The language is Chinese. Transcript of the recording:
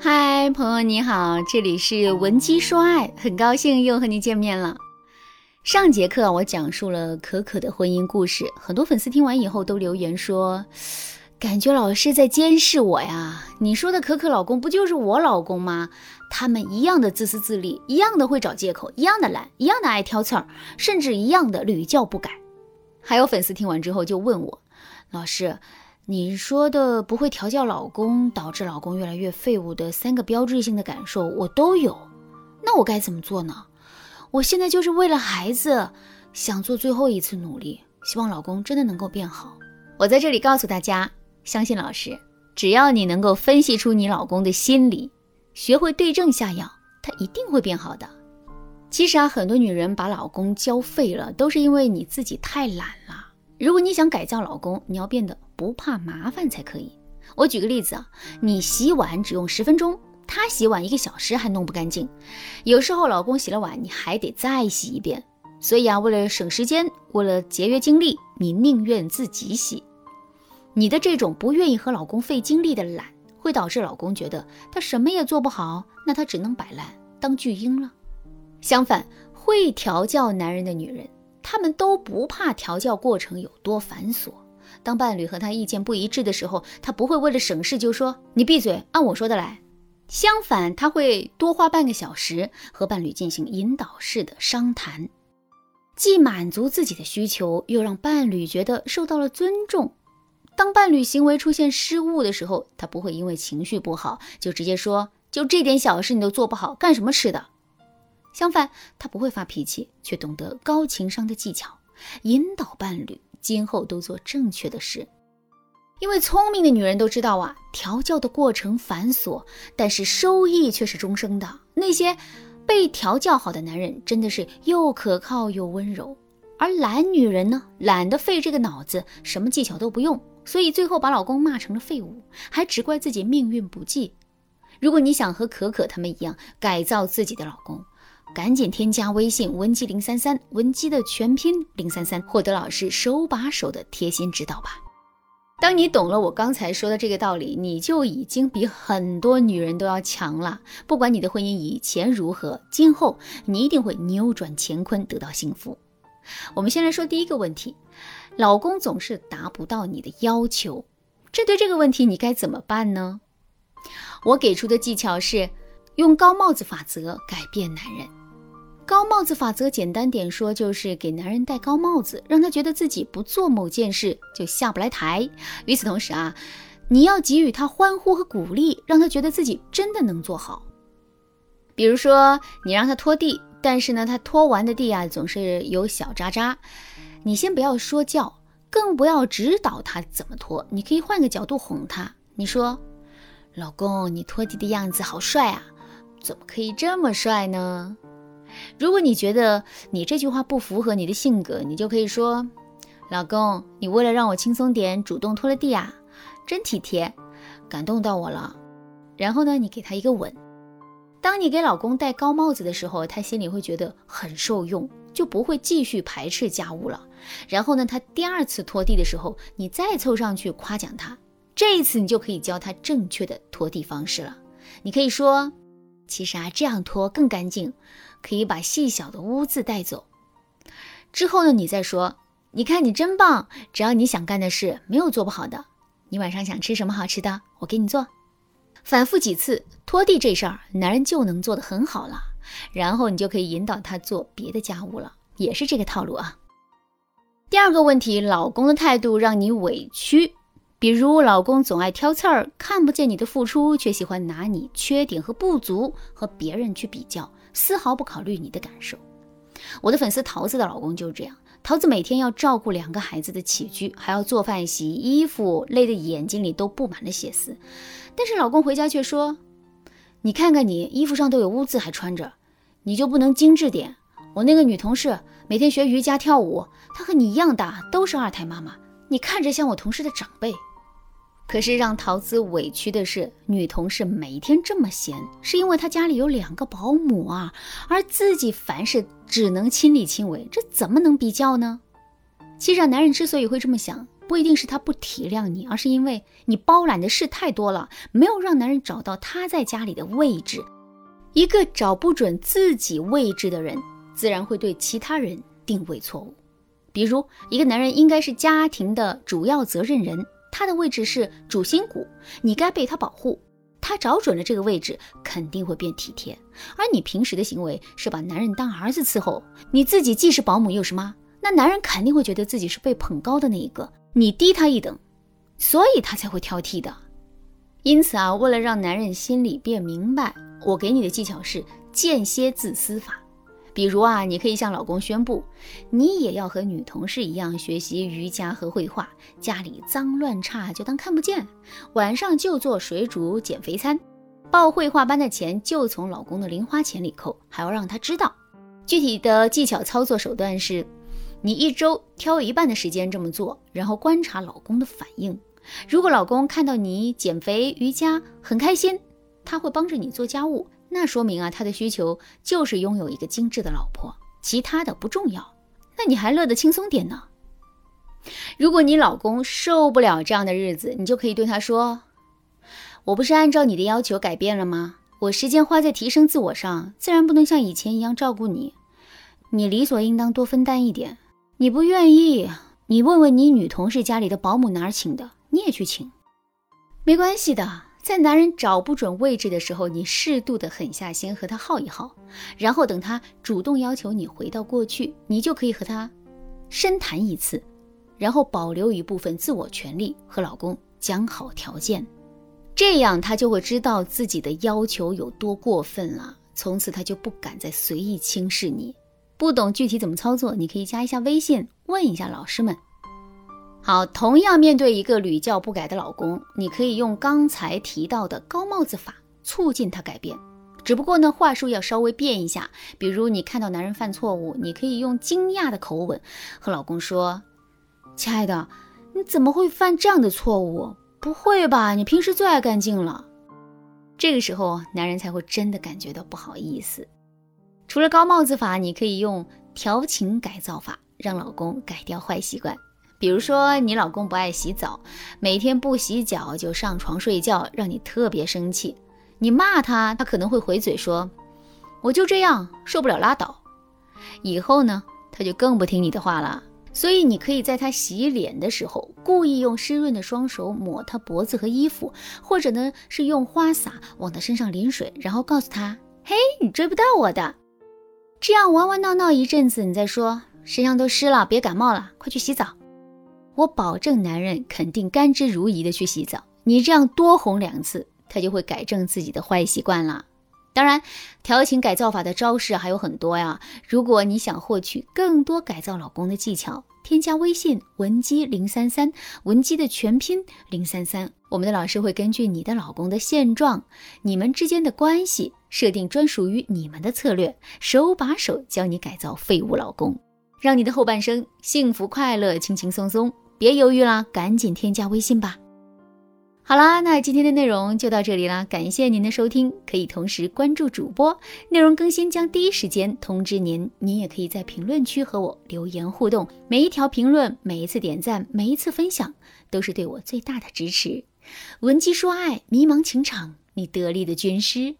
嗨，朋友你好，这里是文姬说爱，很高兴又和你见面了。上节课我讲述了可可的婚姻故事，很多粉丝听完以后都留言说，感觉老师在监视我呀。你说的可可老公不就是我老公吗？他们一样的自私自利，一样的会找借口，一样的懒，一样的爱挑刺儿，甚至一样的屡教不改。还有粉丝听完之后就问我，老师。你说的不会调教老公，导致老公越来越废物的三个标志性的感受，我都有。那我该怎么做呢？我现在就是为了孩子，想做最后一次努力，希望老公真的能够变好。我在这里告诉大家，相信老师，只要你能够分析出你老公的心理，学会对症下药，他一定会变好的。其实啊，很多女人把老公教废了，都是因为你自己太懒了。如果你想改造老公，你要变得不怕麻烦才可以。我举个例子啊，你洗碗只用十分钟，他洗碗一个小时还弄不干净。有时候老公洗了碗，你还得再洗一遍。所以啊，为了省时间，为了节约精力，你宁愿自己洗。你的这种不愿意和老公费精力的懒，会导致老公觉得他什么也做不好，那他只能摆烂当巨婴了。相反，会调教男人的女人。他们都不怕调教过程有多繁琐。当伴侣和他意见不一致的时候，他不会为了省事就说“你闭嘴，按我说的来”。相反，他会多花半个小时和伴侣进行引导式的商谈，既满足自己的需求，又让伴侣觉得受到了尊重。当伴侣行为出现失误的时候，他不会因为情绪不好就直接说“就这点小事你都做不好，干什么吃的”。相反，他不会发脾气，却懂得高情商的技巧，引导伴侣今后都做正确的事。因为聪明的女人都知道啊，调教的过程繁琐，但是收益却是终生的。那些被调教好的男人，真的是又可靠又温柔；而懒女人呢，懒得费这个脑子，什么技巧都不用，所以最后把老公骂成了废物，还只怪自己命运不济。如果你想和可可他们一样改造自己的老公，赶紧添加微信文姬零三三，文姬的全拼零三三，获得老师手把手的贴心指导吧。当你懂了我刚才说的这个道理，你就已经比很多女人都要强了。不管你的婚姻以前如何，今后你一定会扭转乾坤，得到幸福。我们先来说第一个问题：老公总是达不到你的要求，针对这个问题，你该怎么办呢？我给出的技巧是用高帽子法则改变男人。高帽子法则简单点说，就是给男人戴高帽子，让他觉得自己不做某件事就下不来台。与此同时啊，你要给予他欢呼和鼓励，让他觉得自己真的能做好。比如说，你让他拖地，但是呢，他拖完的地啊总是有小渣渣，你先不要说教，更不要指导他怎么拖，你可以换个角度哄他。你说：“老公，你拖地的样子好帅啊，怎么可以这么帅呢？”如果你觉得你这句话不符合你的性格，你就可以说：“老公，你为了让我轻松点，主动拖了地啊，真体贴，感动到我了。”然后呢，你给他一个吻。当你给老公戴高帽子的时候，他心里会觉得很受用，就不会继续排斥家务了。然后呢，他第二次拖地的时候，你再凑上去夸奖他，这一次你就可以教他正确的拖地方式了。你可以说：“其实啊，这样拖更干净。”可以把细小的污渍带走。之后呢，你再说，你看你真棒，只要你想干的事，没有做不好的。你晚上想吃什么好吃的，我给你做。反复几次，拖地这事儿，男人就能做得很好了。然后你就可以引导他做别的家务了，也是这个套路啊。第二个问题，老公的态度让你委屈，比如老公总爱挑刺儿，看不见你的付出，却喜欢拿你缺点和不足和别人去比较。丝毫不考虑你的感受。我的粉丝桃子的老公就是这样。桃子每天要照顾两个孩子的起居，还要做饭、洗衣服，累得眼睛里都布满了血丝。但是老公回家却说：“你看看你衣服上都有污渍，还穿着，你就不能精致点？我那个女同事每天学瑜伽、跳舞，她和你一样大，都是二胎妈妈，你看着像我同事的长辈。”可是让桃子委屈的是，女同事每天这么闲，是因为她家里有两个保姆啊，而自己凡事只能亲力亲为，这怎么能比较呢？其实，男人之所以会这么想，不一定是他不体谅你，而是因为你包揽的事太多了，没有让男人找到他在家里的位置。一个找不准自己位置的人，自然会对其他人定位错误。比如，一个男人应该是家庭的主要责任人，他的位置是主心骨，你该被他保护。他找准了这个位置，肯定会变体贴。而你平时的行为是把男人当儿子伺候，你自己既是保姆又是妈，那男人肯定会觉得自己是被捧高的那一个，你低他一等，所以他才会挑剔的。因此啊，为了让男人心里变明白，我给你的技巧是间歇自私法。比如啊，你可以向老公宣布，你也要和女同事一样学习瑜伽和绘画，家里脏乱差就当看不见，晚上就做水煮减肥餐，报绘画班的钱就从老公的零花钱里扣，还要让他知道。具体的技巧操作手段是，你一周挑一半的时间这么做，然后观察老公的反应。如果老公看到你减肥瑜伽很开心，他会帮着你做家务。那说明啊，他的需求就是拥有一个精致的老婆，其他的不重要。那你还乐得轻松点呢？如果你老公受不了这样的日子，你就可以对他说：“我不是按照你的要求改变了吗？我时间花在提升自我上，自然不能像以前一样照顾你。你理所应当多分担一点。你不愿意，你问问你女同事家里的保姆哪儿请的，你也去请，没关系的。”在男人找不准位置的时候，你适度的狠下心和他耗一耗，然后等他主动要求你回到过去，你就可以和他深谈一次，然后保留一部分自我权利和老公讲好条件，这样他就会知道自己的要求有多过分了，从此他就不敢再随意轻视你。不懂具体怎么操作，你可以加一下微信问一下老师们。好，同样面对一个屡教不改的老公，你可以用刚才提到的高帽子法促进他改变。只不过呢，话术要稍微变一下。比如你看到男人犯错误，你可以用惊讶的口吻和老公说：“亲爱的，你怎么会犯这样的错误？不会吧？你平时最爱干净了。”这个时候，男人才会真的感觉到不好意思。除了高帽子法，你可以用调情改造法，让老公改掉坏习惯。比如说，你老公不爱洗澡，每天不洗脚就上床睡觉，让你特别生气。你骂他，他可能会回嘴说：“我就这样，受不了拉倒。”以后呢，他就更不听你的话了。所以，你可以在他洗脸的时候，故意用湿润的双手抹他脖子和衣服，或者呢是用花洒往他身上淋水，然后告诉他：“嘿，你追不到我的。”这样玩玩闹闹一阵子，你再说身上都湿了，别感冒了，快去洗澡。我保证，男人肯定甘之如饴的去洗澡。你这样多哄两次，他就会改正自己的坏习惯了。当然，调情改造法的招式还有很多呀。如果你想获取更多改造老公的技巧，添加微信文姬零三三，文姬的全拼零三三，我们的老师会根据你的老公的现状、你们之间的关系，设定专属于你们的策略，手把手教你改造废物老公，让你的后半生幸福快乐、轻轻松松。别犹豫了，赶紧添加微信吧。好啦，那今天的内容就到这里啦，感谢您的收听，可以同时关注主播，内容更新将第一时间通知您。您也可以在评论区和我留言互动，每一条评论、每一次点赞、每一次分享，都是对我最大的支持。文姬说爱，迷茫情场，你得力的军师。